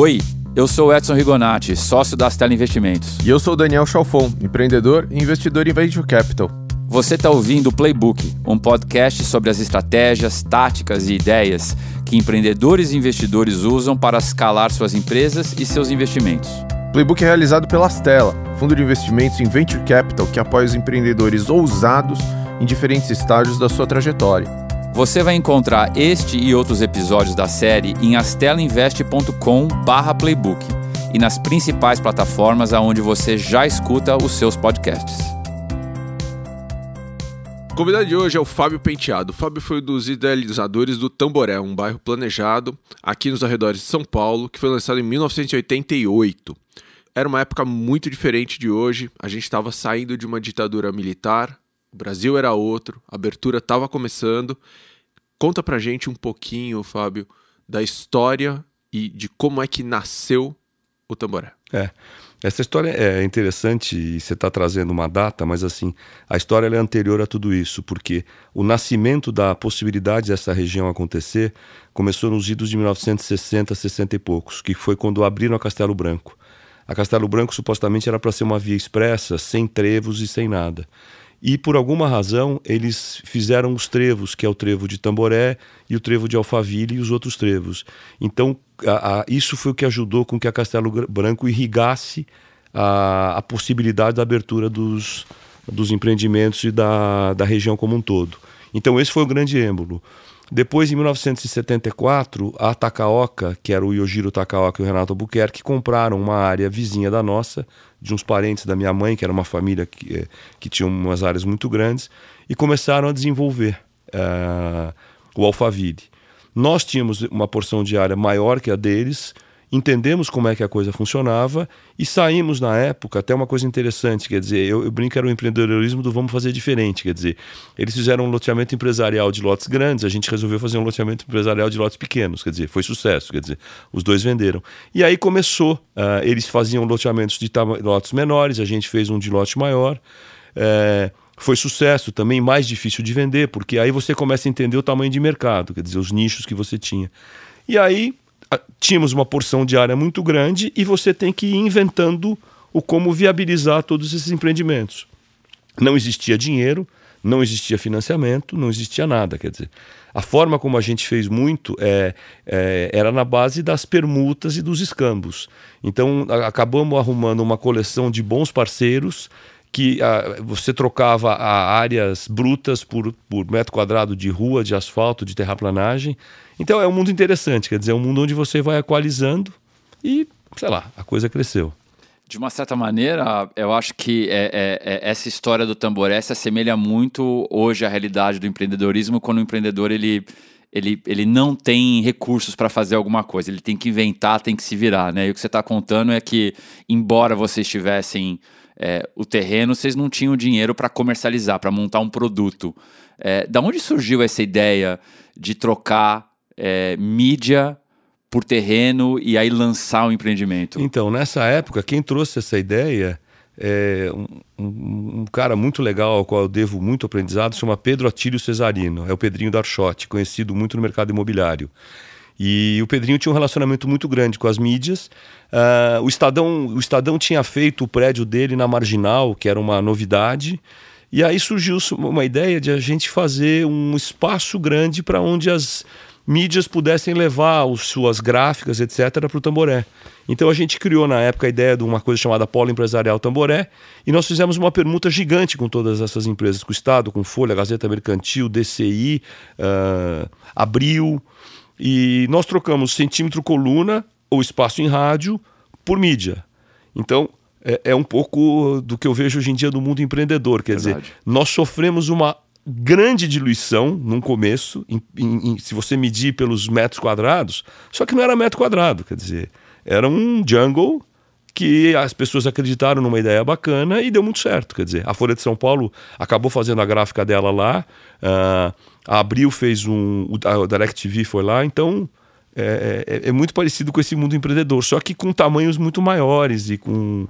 Oi, eu sou Edson Rigonati, sócio da Stella Investimentos. E eu sou Daniel Chalfon, empreendedor e investidor em Venture Capital. Você está ouvindo o Playbook, um podcast sobre as estratégias, táticas e ideias que empreendedores e investidores usam para escalar suas empresas e seus investimentos. Playbook é realizado pela Stella, fundo de investimentos em Venture Capital que apoia os empreendedores ousados em diferentes estágios da sua trajetória. Você vai encontrar este e outros episódios da série em astelainvest.com/playbook e nas principais plataformas aonde você já escuta os seus podcasts. O convidado de hoje é o Fábio Penteado. O Fábio foi um dos idealizadores do Tamboré, um bairro planejado aqui nos arredores de São Paulo, que foi lançado em 1988. Era uma época muito diferente de hoje. A gente estava saindo de uma ditadura militar, o Brasil era outro, a abertura estava começando Conta pra gente um pouquinho, Fábio, da história e de como é que nasceu o Tamboré. É. Essa história é interessante e você está trazendo uma data, mas assim, a história é anterior a tudo isso, porque o nascimento da possibilidade dessa região acontecer começou nos idos de 1960, 60 e poucos, que foi quando abriram a Castelo Branco. A Castelo Branco supostamente era para ser uma via expressa, sem trevos e sem nada. E por alguma razão eles fizeram os trevos, que é o trevo de Tamboré e o trevo de Alphaville e os outros trevos. Então a, a, isso foi o que ajudou com que a Castelo Branco irrigasse a, a possibilidade da abertura dos, dos empreendimentos e da, da região como um todo. Então esse foi o grande êmbolo. Depois, em 1974, a Takaoka, que era o Yojiro Takaoka e o Renato Albuquerque, compraram uma área vizinha da nossa, de uns parentes da minha mãe, que era uma família que, eh, que tinha umas áreas muito grandes, e começaram a desenvolver uh, o Alphaville. Nós tínhamos uma porção de área maior que a deles, entendemos como é que a coisa funcionava e saímos na época, até uma coisa interessante, quer dizer, eu, eu brinco era o empreendedorismo do vamos fazer diferente, quer dizer, eles fizeram um loteamento empresarial de lotes grandes, a gente resolveu fazer um loteamento empresarial de lotes pequenos, quer dizer, foi sucesso, quer dizer, os dois venderam. E aí começou, uh, eles faziam loteamentos de lotes menores, a gente fez um de lote maior, é, foi sucesso também, mais difícil de vender, porque aí você começa a entender o tamanho de mercado, quer dizer, os nichos que você tinha. E aí tínhamos uma porção de área muito grande e você tem que ir inventando o como viabilizar todos esses empreendimentos. Não existia dinheiro, não existia financiamento, não existia nada. Quer dizer, a forma como a gente fez muito é, é, era na base das permutas e dos escambos. Então acabamos arrumando uma coleção de bons parceiros que a, você trocava a áreas brutas por, por metro quadrado de rua, de asfalto, de terraplanagem. Então é um mundo interessante, quer dizer, é um mundo onde você vai equalizando e, sei lá, a coisa cresceu. De uma certa maneira, eu acho que é, é, é, essa história do tamboré se assemelha muito hoje à realidade do empreendedorismo, quando o empreendedor ele, ele, ele não tem recursos para fazer alguma coisa, ele tem que inventar, tem que se virar. Né? E o que você está contando é que, embora vocês tivessem é, o terreno, vocês não tinham dinheiro para comercializar, para montar um produto. É, da onde surgiu essa ideia de trocar é, mídia por terreno e aí lançar o empreendimento? Então, nessa época, quem trouxe essa ideia é um, um, um, cara muito legal ao qual eu devo muito aprendizado, chama Pedro Atílio Cesarino, é o Pedrinho Darchotti, conhecido muito no mercado imobiliário. E o Pedrinho tinha um relacionamento muito grande com as mídias. Uh, o, Estadão, o Estadão tinha feito o prédio dele na Marginal, que era uma novidade. E aí surgiu uma ideia de a gente fazer um espaço grande para onde as mídias pudessem levar as suas gráficas, etc., para o Tamboré. Então a gente criou na época a ideia de uma coisa chamada Polo Empresarial Tamboré e nós fizemos uma permuta gigante com todas essas empresas, com o Estado, com Folha, Gazeta Mercantil, DCI, uh, ah, Abril. E nós trocamos centímetro coluna ou espaço em rádio por mídia. Então, é, é, um pouco do que eu vejo hoje em dia do mundo empreendedor. Quer Verdade. dizer, nós sofremos uma grande diluição no começo, em, em, em, se você medir pelos metros quadrados, só que não era metro quadrado, quer dizer, era um jungle que as pessoas acreditaram numa ideia bacana e deu muito certo. Quer dizer, a Folha de São Paulo acabou fazendo a gráfica dela lá, uh, a Abril fez um. A DirecTV foi lá, então é, é, é, muito parecido com esse mundo empreendedor, só que com tamanhos muito maiores e com,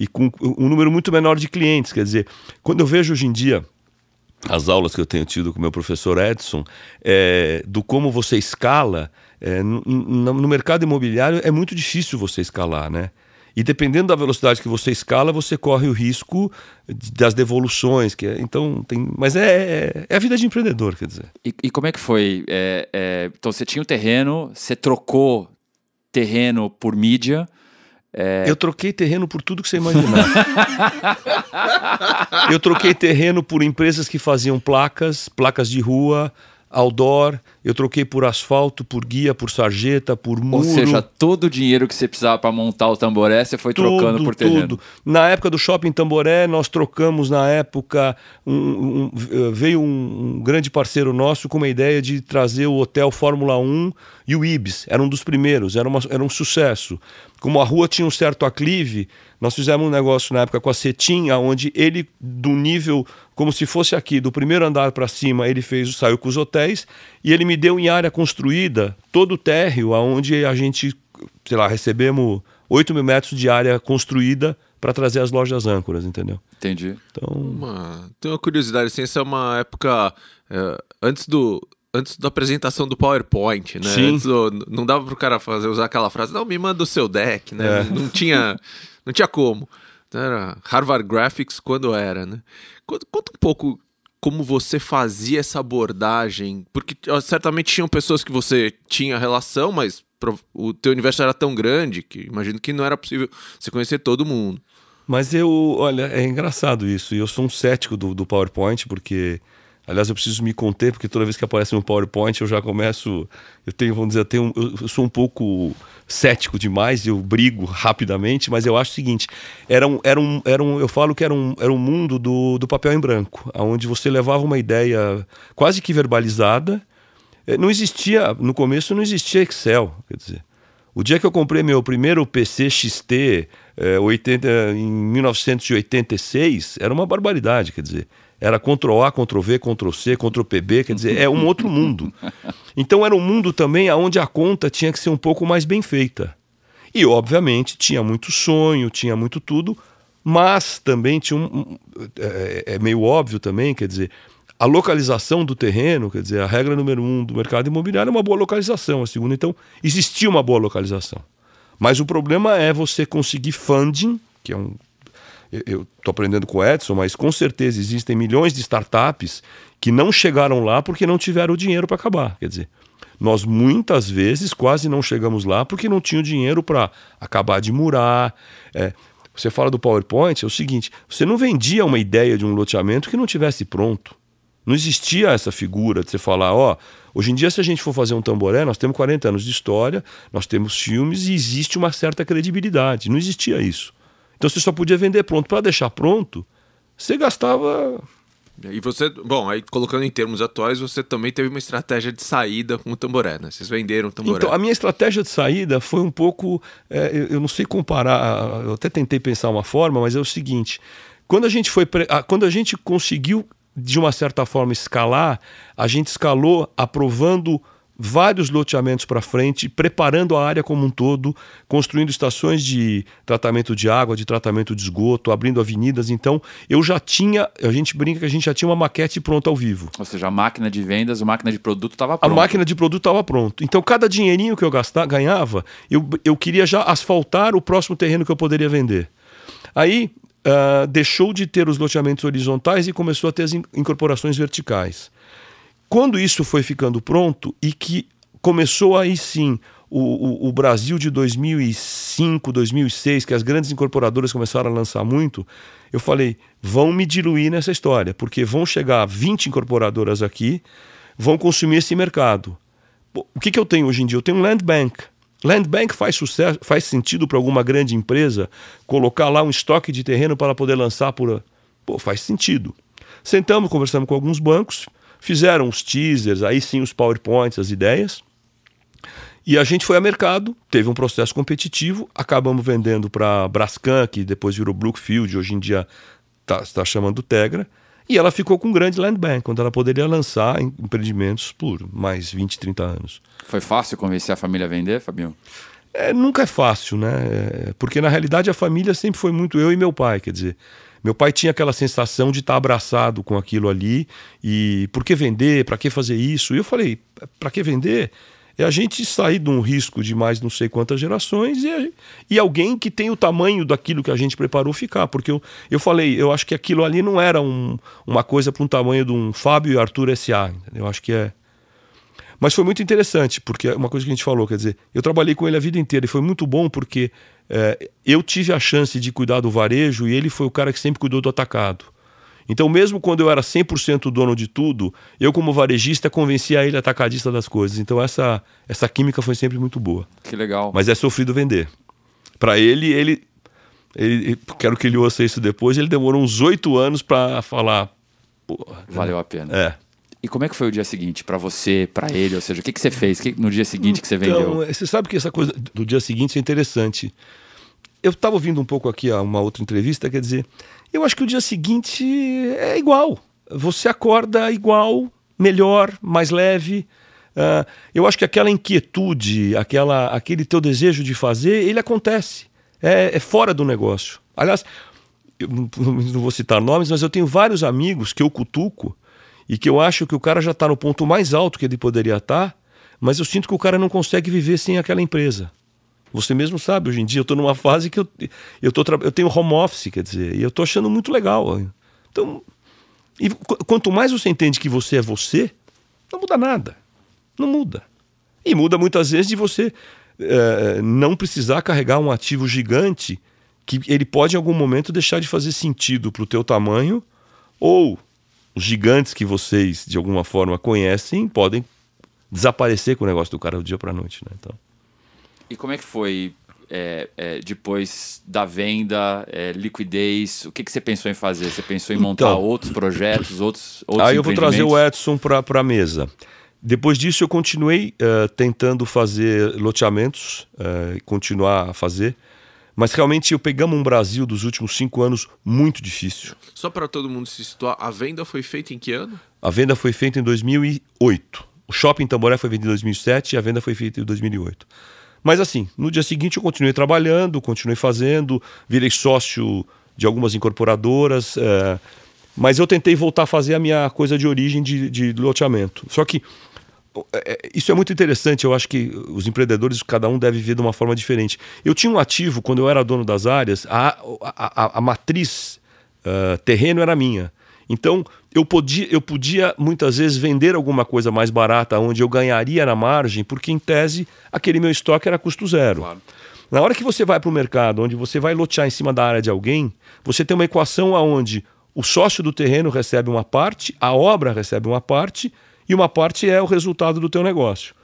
e com um número muito menor de clientes. Quer dizer, quando eu vejo hoje em dia as aulas que eu tenho tido com o meu professor Edson, é, do como você escala. É, no, no, mercado imobiliário é muito difícil você escalar, né? E dependendo da velocidade que você escala, você corre o risco das devoluções. Que é, então tem, mas é, é, é, a vida de empreendedor, quer dizer. E, e como é que foi? É, é então você tinha um terreno, você trocou terreno por mídia. É... Eu troquei terreno por tudo que você imaginar. eu troquei terreno por empresas que faziam placas, placas de rua, outdoor, eu troquei por asfalto, por guia, por sarjeta, por muro. Ou seja, todo o dinheiro que você precisava para montar o tamboré, você foi tudo, trocando por terreno. Tudo. Na época do Shopping Tamboré, nós trocamos, na época, um, um, veio um, um, grande parceiro nosso com uma ideia de trazer o Hotel Fórmula 1 e o Ibis. Era um dos primeiros, era, uma, era um sucesso. Como a rua tinha um certo aclive, nós fizemos um negócio na época com a Cetim, onde ele, do nível como se fosse aqui, do primeiro andar para cima, ele fez, saiu com os hotéis e ele me deu em área construída todo o térreo, aonde a gente, sei lá, recebemos 8 mil metros de área construída para trazer as lojas âncoras, entendeu? Entendi. Então, uma, tem uma curiosidade, assim, essa é uma época é, antes do antes da apresentação do PowerPoint, né? Sim. Do, não dava para o cara fazer usar aquela frase, não me manda o seu deck, né? É. Não tinha não tinha como. Era Harvard Graphics quando era, né? Conta, um pouco como você fazia essa abordagem, porque certamente tinham pessoas que você tinha relação, mas o teu universo era tão grande que imagino que não era possível você conhecer todo mundo. Mas eu, olha, é engraçado isso. E eu sou um cético do, do PowerPoint, porque Aliás, eu preciso me conter, porque toda vez que aparece um PowerPoint eu já começo. Eu tenho, vamos dizer, eu, tenho, eu sou um pouco cético demais, eu brigo rapidamente, mas eu acho o seguinte: era um, era um, era um, eu falo que era um, era um mundo do, do papel em branco, onde você levava uma ideia quase que verbalizada. Eh, não existia, no começo não existia Excel, quer dizer. O dia que eu comprei meu primeiro PC XT é, 80, em 1986, era uma barbaridade, quer dizer. Era Ctrl A, Ctrl V, Ctrl C, Ctrl PB, quer dizer, é um outro mundo. Então era um mundo também onde a conta tinha que ser um pouco mais bem feita. E, obviamente, tinha muito sonho, tinha muito tudo, mas também tinha um. É, é meio óbvio também, quer dizer, a localização do terreno, quer dizer, a regra número um do mercado imobiliário é uma boa localização. A segunda, então, existia uma boa localização. Mas o problema é você conseguir funding, que é um eu estou aprendendo com o Edson, mas com certeza existem milhões de startups que não chegaram lá porque não tiveram o dinheiro para acabar. Quer dizer, nós muitas vezes quase não chegamos lá porque não tinham dinheiro para acabar de murar. É, você fala do PowerPoint, é o seguinte: você não vendia uma ideia de um loteamento que não tivesse pronto. Não existia essa figura de você falar, ó, hoje em dia se a gente for fazer um tamboré, nós temos 40 anos de história, nós temos filmes e existe uma certa credibilidade. Não existia isso. Então você só podia vender pronto. Para deixar pronto, você gastava. E você, bom, aí colocando em termos atuais, você também teve uma estratégia de saída com o tamboré, né? Vocês venderam o tamboré. Então, a minha estratégia de saída foi um pouco. É, eu não sei comparar, eu até tentei pensar uma forma, mas é o seguinte: quando a gente foi. Quando a gente conseguiu, de uma certa forma, escalar, a gente escalou aprovando vários loteamentos para frente, preparando a área como um todo, construindo estações de tratamento de água, de tratamento de esgoto, abrindo avenidas. Então, eu já tinha, a gente brinca que a gente já tinha uma maquete pronta ao vivo. Ou seja, a máquina de vendas, a máquina de produto estava pronta. A máquina de produto estava pronto. Então, cada dinheirinho que eu gastava, ganhava, eu, eu queria já asfaltar o próximo terreno que eu poderia vender. Aí, uh, deixou de ter os loteamentos horizontais e começou a ter as incorporações verticais. Quando isso foi ficando pronto e que começou aí sim o, o, o, Brasil de 2005, 2006, que as grandes incorporadoras começaram a lançar muito, eu falei, vão me diluir nessa história, porque vão chegar 20 incorporadoras aqui, vão consumir esse mercado. O que, que eu tenho hoje em dia? Eu tenho um land bank. Land bank faz, sucesso, faz sentido para alguma grande empresa colocar lá um estoque de terreno para poder lançar por. Pô, faz sentido. Sentamos, conversamos com alguns bancos, Fizeram os teasers, aí sim os PowerPoints, as ideias. E a gente foi a mercado, teve um processo competitivo, acabamos vendendo para Brascan, que depois virou Brookfield, hoje em dia está tá chamando Tegra. E ela ficou com um grande land bank, onde ela poderia lançar empreendimentos por mais 20, 30 anos. Foi fácil convencer a família a vender, Fabinho? É, nunca é fácil, né? É, porque na realidade a família sempre foi muito eu e meu pai, quer dizer. Meu pai tinha aquela sensação de estar abraçado com aquilo ali e por que vender, para que fazer isso? E eu falei, para que vender? É a gente sair de um risco de mais não sei quantas gerações e, e alguém que tem o tamanho daquilo que a gente preparou ficar. Porque eu, eu falei, eu acho que aquilo ali não era um, uma coisa para um tamanho de um Fábio e Arthur S.A. Eu acho que é. Mas foi muito interessante, porque é uma coisa que a gente falou, quer dizer, eu trabalhei com ele a vida inteira e foi muito bom porque é, eu tive a chance de cuidar do varejo e ele foi o cara que sempre cuidou do atacado. Então, mesmo quando eu era 100% dono de tudo, eu, como varejista, convencia ele atacadista das coisas. Então, essa, essa química foi sempre muito boa. Que legal. Mas é sofrido vender. Para ele, ele, ele. Quero que ele ouça isso depois. Ele demorou uns oito anos para falar. Valeu a pena. É. E como é que foi o dia seguinte para você, para ele? Ou seja, o que, que você fez que, no dia seguinte que você vendeu? Então, você sabe que essa coisa do dia seguinte é interessante. Eu estava ouvindo um pouco aqui uma outra entrevista, quer dizer, eu acho que o dia seguinte é igual. Você acorda igual, melhor, mais leve. Uh, eu acho que aquela inquietude, aquela, aquele teu desejo de fazer, ele acontece. É, é fora do negócio. Aliás, eu não vou citar nomes, mas eu tenho vários amigos que eu cutuco e que eu acho que o cara já está no ponto mais alto que ele poderia estar, tá, mas eu sinto que o cara não consegue viver sem aquela empresa. Você mesmo sabe, hoje em dia eu estou numa fase que eu, eu, tô, eu tenho home office, quer dizer, e eu estou achando muito legal. Então, e quanto mais você entende que você é você, não muda nada. Não muda. E muda muitas vezes de você é, não precisar carregar um ativo gigante que ele pode em algum momento deixar de fazer sentido para o teu tamanho ou os gigantes que vocês de alguma forma conhecem podem desaparecer com o negócio do cara do dia para noite, né? Então e como é que foi é, é, depois da venda, é, liquidez? O que, que você pensou em fazer? Você pensou em montar então, outros projetos, outros, outros Aí eu vou trazer o Edson para a mesa. Depois disso, eu continuei uh, tentando fazer loteamentos, uh, continuar a fazer. Mas realmente eu pegamos um Brasil dos últimos cinco anos muito difícil. Só para todo mundo se situar, a venda foi feita em que ano? A venda foi feita em 2008. O shopping Tamboré foi vendido em 2007 e a venda foi feita em 2008. Mas assim, no dia seguinte eu continuei trabalhando, continuei fazendo, virei sócio de algumas incorporadoras, é, mas eu tentei voltar a fazer a minha coisa de origem de, de loteamento. Só que isso é muito interessante, eu acho que os empreendedores, cada um deve ver de uma forma diferente. Eu tinha um ativo, quando eu era dono das áreas, a, a, a, a matriz uh, terreno era minha. Então, eu podia, eu podia muitas vezes vender alguma coisa mais barata, onde eu ganharia na margem, porque em tese aquele meu estoque era custo zero. Claro. Na hora que você vai para o mercado, onde você vai lotear em cima da área de alguém, você tem uma equação onde o sócio do terreno recebe uma parte, a obra recebe uma parte e uma parte é o resultado do teu negócio.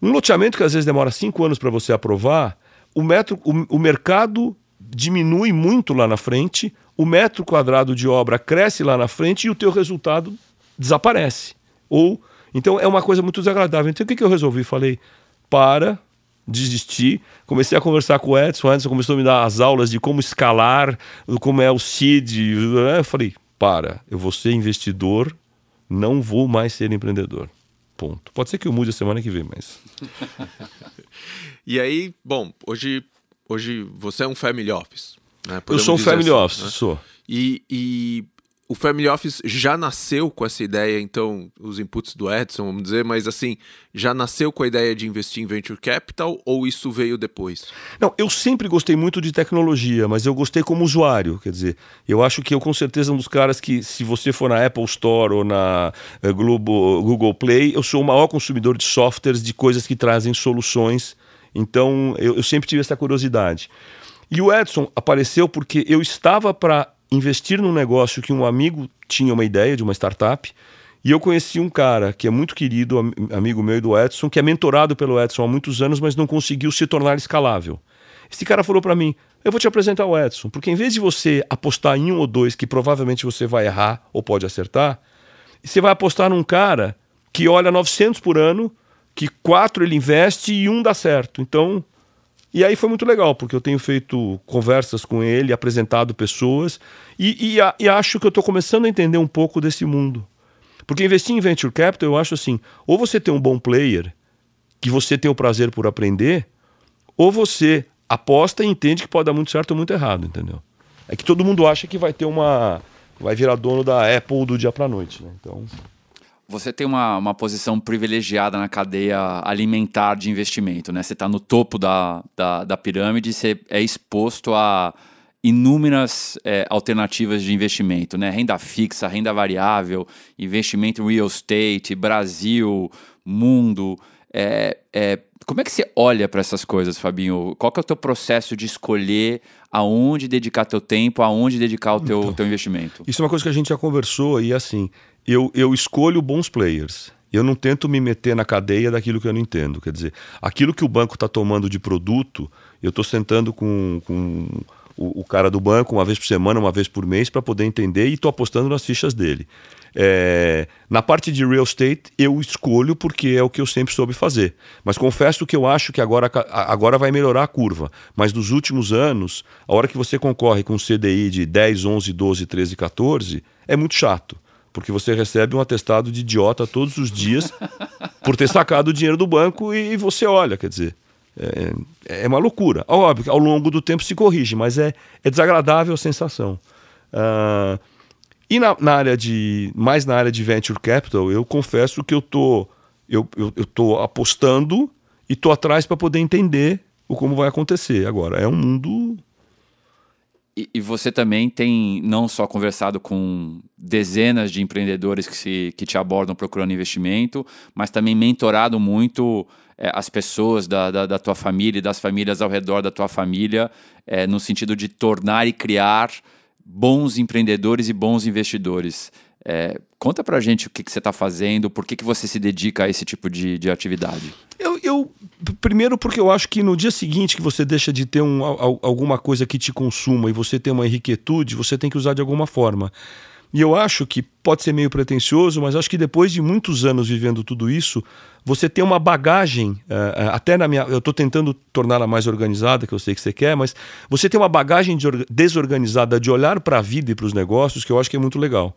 Um loteamento que às vezes demora cinco anos para você aprovar, o, metro, o, o mercado diminui muito lá na frente, o metro quadrado de obra cresce lá na frente e o teu resultado desaparece. Ou então é uma coisa muito desagradável. Então o que, que eu resolvi? Falei, para, desisti. Comecei a conversar com o Edson. O Edson começou a me dar as aulas de como escalar, como é o CID. Eu falei, para, eu vou ser investidor, não vou mais ser empreendedor. Ponto. Pode ser que eu mude a semana que vem, mas. e aí, bom, hoje, hoje você é um family office. Né? Eu sou um family assim, office, né? sou. E, e o Family Office já nasceu com essa ideia, então, os inputs do Edson, vamos dizer, mas assim, já nasceu com a ideia de investir em Venture Capital ou isso veio depois? Não, eu sempre gostei muito de tecnologia, mas eu gostei como usuário, quer dizer, eu acho que eu com certeza um dos caras que, se você for na Apple Store ou na uh, Globo, Google Play, eu sou o maior consumidor de softwares, de coisas que trazem soluções, então eu, eu sempre tive essa curiosidade. E o Edson apareceu porque eu estava para investir num negócio que um amigo tinha uma ideia de uma startup. E eu conheci um cara que é muito querido, amigo meu e do Edson, que é mentorado pelo Edson há muitos anos, mas não conseguiu se tornar escalável. Esse cara falou para mim: Eu vou te apresentar o Edson, porque em vez de você apostar em um ou dois que provavelmente você vai errar ou pode acertar, você vai apostar num cara que olha 900 por ano, que quatro ele investe e um dá certo. Então, e aí foi muito legal, porque eu tenho feito conversas com ele, apresentado pessoas, e, e, e acho que eu estou começando a entender um pouco desse mundo. Porque investir em venture capital, eu acho assim: ou você tem um bom player, que você tem o prazer por aprender, ou você aposta e entende que pode dar muito certo ou muito errado, entendeu? É que todo mundo acha que vai ter uma. vai virar dono da Apple do dia para noite, né? Então. Você tem uma, uma posição privilegiada na cadeia alimentar de investimento, né? Você está no topo da, da, da pirâmide, você é exposto a inúmeras é, alternativas de investimento, né? Renda fixa, renda variável, investimento em real estate, Brasil, mundo. É, é, como é que você olha para essas coisas, Fabinho? Qual que é o teu processo de escolher aonde dedicar teu tempo, aonde dedicar o teu, então, teu investimento? Isso é uma coisa que a gente já conversou e assim, eu, eu escolho bons players. Eu não tento me meter na cadeia daquilo que eu não entendo. Quer dizer, aquilo que o banco está tomando de produto, eu estou sentando com, com o, o, cara do banco uma vez por semana, uma vez por mês, para poder entender e estou apostando nas fichas dele. É, na parte de real estate, eu escolho porque é o que eu sempre soube fazer. Mas confesso que eu acho que agora, agora vai melhorar a curva. Mas nos últimos anos, a hora que você concorre com um CDI de 10, 11, 12, 13, 14, é muito chato. Porque você recebe um atestado de idiota todos os dias por ter sacado o dinheiro do banco e você olha, quer dizer. É, é uma loucura. Óbvio que ao longo do tempo se corrige, mas é, é desagradável a sensação. Uh, e na, na, área de. Mais na área de venture capital, eu confesso que eu tô, eu, eu, eu tô apostando e tô atrás para poder entender o como vai acontecer. Agora, é um mundo. E, e, você também tem não só conversado com dezenas de empreendedores que, se, que te abordam procurando investimento, mas também mentorado muito é, as pessoas da, da, da, tua família e das famílias ao redor da tua família, é, no sentido de tornar e criar bons empreendedores e bons investidores. É, conta pra gente o que, que você está fazendo, por que, que você se dedica a esse tipo de, de atividade. Eu, eu, primeiro porque eu acho que no dia seguinte que você deixa de ter um, alguma coisa que te consuma e você tem uma enriquetude, você tem que usar de alguma forma. E eu acho que pode ser meio pretencioso, mas acho que depois de muitos anos vivendo tudo isso, você tem uma bagagem, uh, até na minha. Eu estou tentando torná-la mais organizada, que eu sei que você quer, mas você tem uma bagagem de, desorganizada de olhar para a vida e para os negócios que eu acho que é muito legal.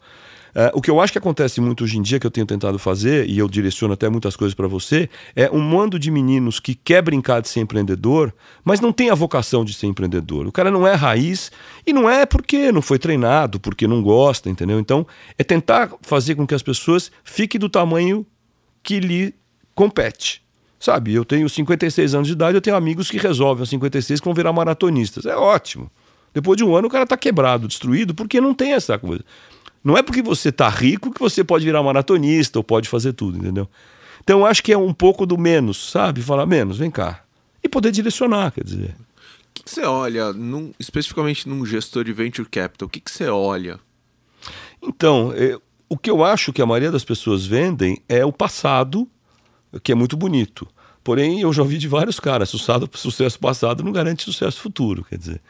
Uh, o que eu acho que acontece muito hoje em dia, que eu tenho tentado fazer, e eu direciono até muitas coisas para você, é um mando de meninos que quer brincar de ser empreendedor, mas não tem a vocação de ser empreendedor. O cara não é raiz e não é porque não foi treinado, porque não gosta, entendeu? Então, é tentar fazer com que as pessoas fiquem do tamanho que lhe compete. Sabe, eu tenho 56 anos de idade, eu tenho amigos que resolvem aos 56 que vão virar maratonistas. É ótimo. Depois de um ano o cara está quebrado, destruído, porque não tem essa coisa. Não é porque você está rico que você pode virar maratonista ou pode fazer tudo, entendeu? Então eu acho que é um pouco do menos, sabe? Falar menos, vem cá. E poder direcionar, quer dizer. O que, que você olha, num, especificamente num gestor de venture capital, o que, que você olha? Então, é, o que eu acho que a maioria das pessoas vendem é o passado, que é muito bonito. Porém, eu já ouvi de vários caras, sucesso, sucesso passado não garante sucesso futuro, quer dizer.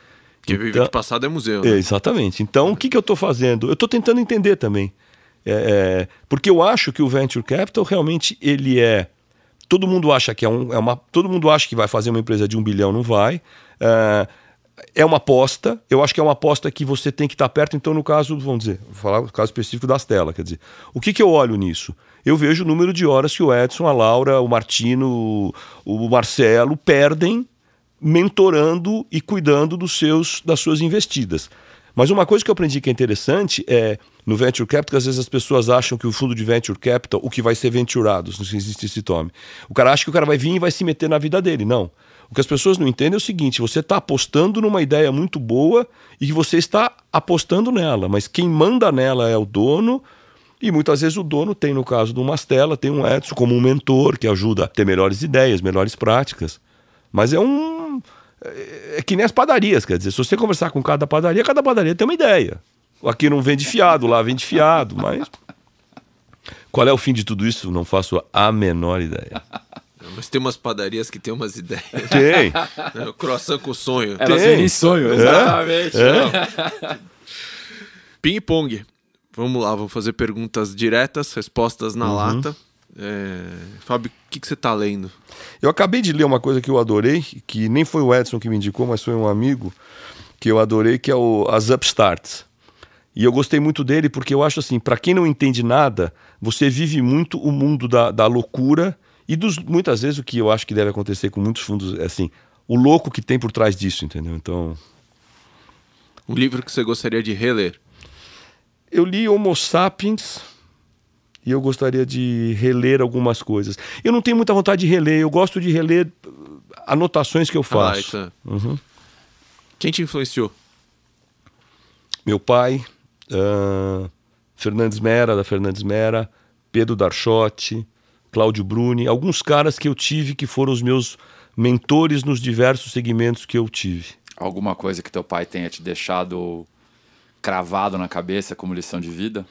Porque então, viver de passado é museu. Né? Exatamente. Então, o que, que eu estou fazendo? Eu estou tentando entender também. É, é, porque eu acho que o venture capital realmente ele é. Todo mundo acha que é, um, é uma. Todo mundo acha que vai fazer uma empresa de um bilhão, não vai. É, é uma aposta. Eu acho que é uma aposta que você tem que estar perto. Então, no caso, vamos dizer, vou falar o caso específico das telas. Quer dizer, o que, que eu olho nisso? Eu vejo o número de horas que o Edson, a Laura, o Martino, o Marcelo perdem mentorando e cuidando dos seus, das suas investidas. Mas uma coisa que eu aprendi que é interessante é no venture capital, às vezes as pessoas acham que o fundo de venture capital, o que vai ser venturado, se existe esse tome. O cara acha que o cara vai vir e vai se meter na vida dele. Não. O que as pessoas não entendem é o seguinte: você está apostando numa ideia muito boa e que você está apostando nela, mas quem manda nela é o dono. E muitas vezes o dono tem, no caso do Mastella, tem um Edson como um mentor que ajuda a ter melhores ideias, melhores práticas. Mas é um. É, é que nem as padarias, quer dizer, se você conversar com cada padaria, cada padaria tem uma ideia. Aqui não vende fiado, lá vende fiado, mas. Qual é o fim de tudo isso? Não faço a menor ideia. Mas tem umas padarias que tem umas ideias. Tem. É, o croissant com sonho. Elas tem. sonho, exatamente. É. É. Ping-pong. Vamos lá, vamos fazer perguntas diretas, respostas na uhum. lata. É... Fábio, o que, que você está lendo? Eu acabei de ler uma coisa que eu adorei, que nem foi o Edson que me indicou, mas foi um amigo que eu adorei, que é o As Upstarts. E eu gostei muito dele porque eu acho assim, para quem não entende nada, você vive muito o mundo da, da loucura e dos, muitas vezes o que eu acho que deve acontecer com muitos fundos é assim, o louco que tem por trás disso, entendeu? Então. Um livro que você gostaria de reler? Eu li Homo Sapiens e eu gostaria de reler algumas coisas. Eu não tenho muita vontade de reler, eu gosto de reler uh, anotações que eu faço. Ah, uhum. Quem te influenciou? Meu pai, uh, Fernandes Mera, da Fernandes Mera, Pedro Darchotti, Cláudio Bruni, alguns caras que eu tive que foram os meus mentores nos diversos segmentos que eu tive. Alguma coisa que teu pai tenha te deixado cravado na cabeça como lição de vida?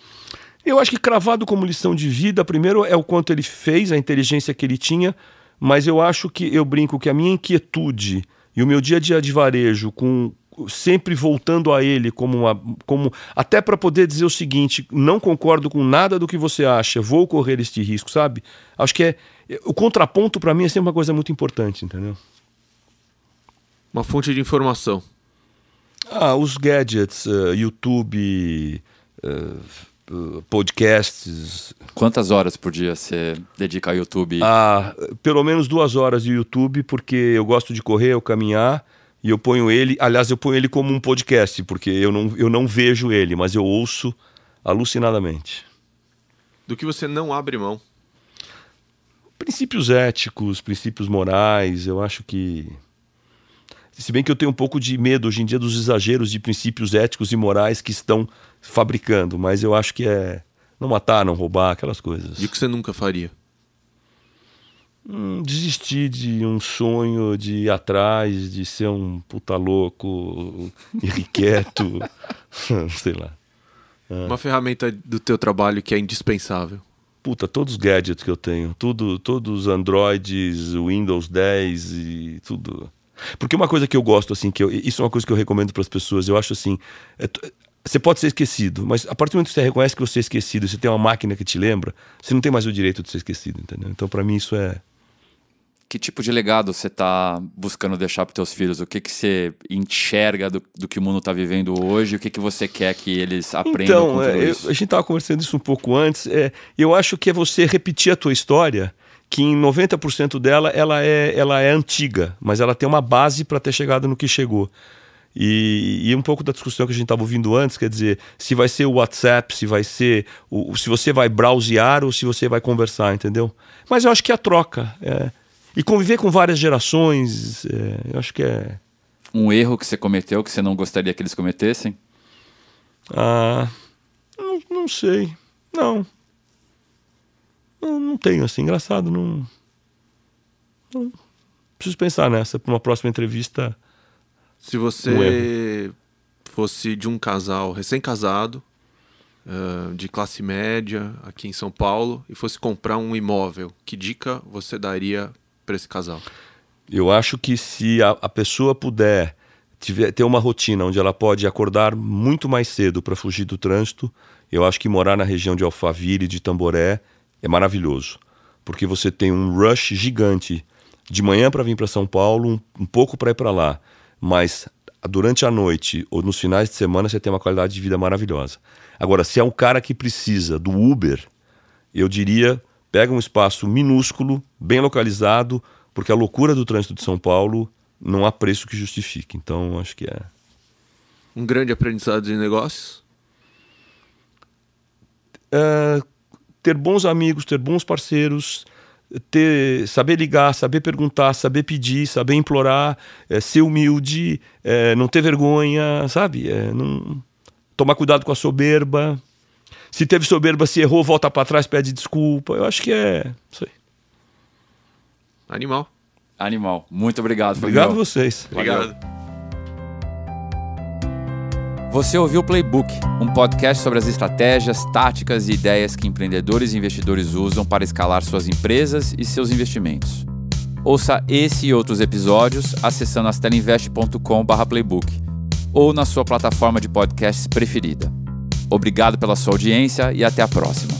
Eu acho que cravado como lição de vida, primeiro é o quanto ele fez, a inteligência que ele tinha, mas eu acho que eu brinco que a minha inquietude e o meu dia a dia de varejo, com sempre voltando a ele como uma, como até para poder dizer o seguinte, não concordo com nada do que você acha, vou correr este risco, sabe? Acho que é o contraponto para mim é sempre uma coisa muito importante, entendeu? Uma fonte de informação. Ah, os gadgets, uh, YouTube, uh, podcasts. Quantas horas por dia você dedica ao YouTube? Ah, pelo menos duas horas de YouTube, porque eu gosto de correr, eu caminhar e eu ponho ele. Aliás, eu ponho ele como um podcast, porque eu não, eu não vejo ele, mas eu ouço alucinadamente. Do que você não abre mão? Princípios éticos, princípios morais, eu acho que se bem que eu tenho um pouco de medo hoje em dia dos exageros de princípios éticos e morais que estão fabricando, mas eu acho que é não matar, não roubar, aquelas coisas. E o que você nunca faria? Hum, desistir de um sonho de ir atrás, de ser um puta louco, irrequieto, sei lá. É. Uma ferramenta do teu trabalho que é indispensável. Puta, todos os gadgets que eu tenho, tudo, todos os Androids, Windows 10 e tudo porque uma coisa que eu gosto, assim, que eu, isso é uma coisa que eu recomendo para as pessoas, eu acho assim. É, você pode ser esquecido, mas a partir do momento que você reconhece que você é esquecido, você tem uma máquina que te lembra, você não tem mais o direito de ser esquecido, entendeu? Então, para mim, isso é. Que tipo de legado você está buscando deixar para teus filhos? O que, que você enxerga do, do que o mundo está vivendo hoje? O que, que você quer que eles aprendam então, com tudo é, isso? Eu, a gente estava conversando isso um pouco antes. É, eu acho que é você repetir a tua história que em 90% dela ela é, ela é antiga, mas ela tem uma base para ter chegado no que chegou. E, e, um pouco da discussão que a gente estava ouvindo antes, quer dizer, se vai ser o WhatsApp, se vai ser o, se você vai browsear ou se você vai conversar, entendeu? Mas eu acho que é a troca. É, e conviver com várias gerações, é, eu acho que é. Um erro que você cometeu que você não gostaria que eles cometessem? Ah, não, não sei. Não, não, não tenho, assim, engraçado, não, não. Preciso pensar nessa para uma próxima entrevista. Se você fosse de um casal recém-casado, uh, de classe média, aqui em São Paulo, e fosse comprar um imóvel, que dica você daria para esse casal? Eu acho que se a, a pessoa puder tiver, ter uma rotina onde ela pode acordar muito mais cedo para fugir do trânsito, eu acho que morar na região de Alphaville, de Tamboré, é maravilhoso, porque você tem um rush gigante. De manhã para vir para São Paulo, um, um pouco para ir para lá, mas durante a noite ou nos finais de semana você tem uma qualidade de vida maravilhosa. Agora, se é um cara que precisa do Uber, eu diria, pega um espaço minúsculo, bem localizado, porque a loucura do trânsito de São Paulo não há preço que justifique. Então, acho que é. Um grande aprendizado de negócios? Uh, ter bons amigos, ter bons parceiros, ter, saber ligar, saber perguntar, saber pedir, saber implorar, é, ser humilde, é, não ter vergonha, sabe? É, não, tomar cuidado com a soberba. Se teve soberba, se errou, volta para trás, pede desculpa. Eu acho que é isso aí. Animal. Animal. Muito obrigado. Obrigado a vocês. Obrigado. Você ouviu o Playbook, um podcast sobre as estratégias, táticas e ideias que empreendedores e investidores usam para escalar suas empresas e seus investimentos. Ouça esse e outros episódios acessando astelinvest.com/playbook ou na sua plataforma de podcasts preferida. Obrigado pela sua audiência e até a próxima.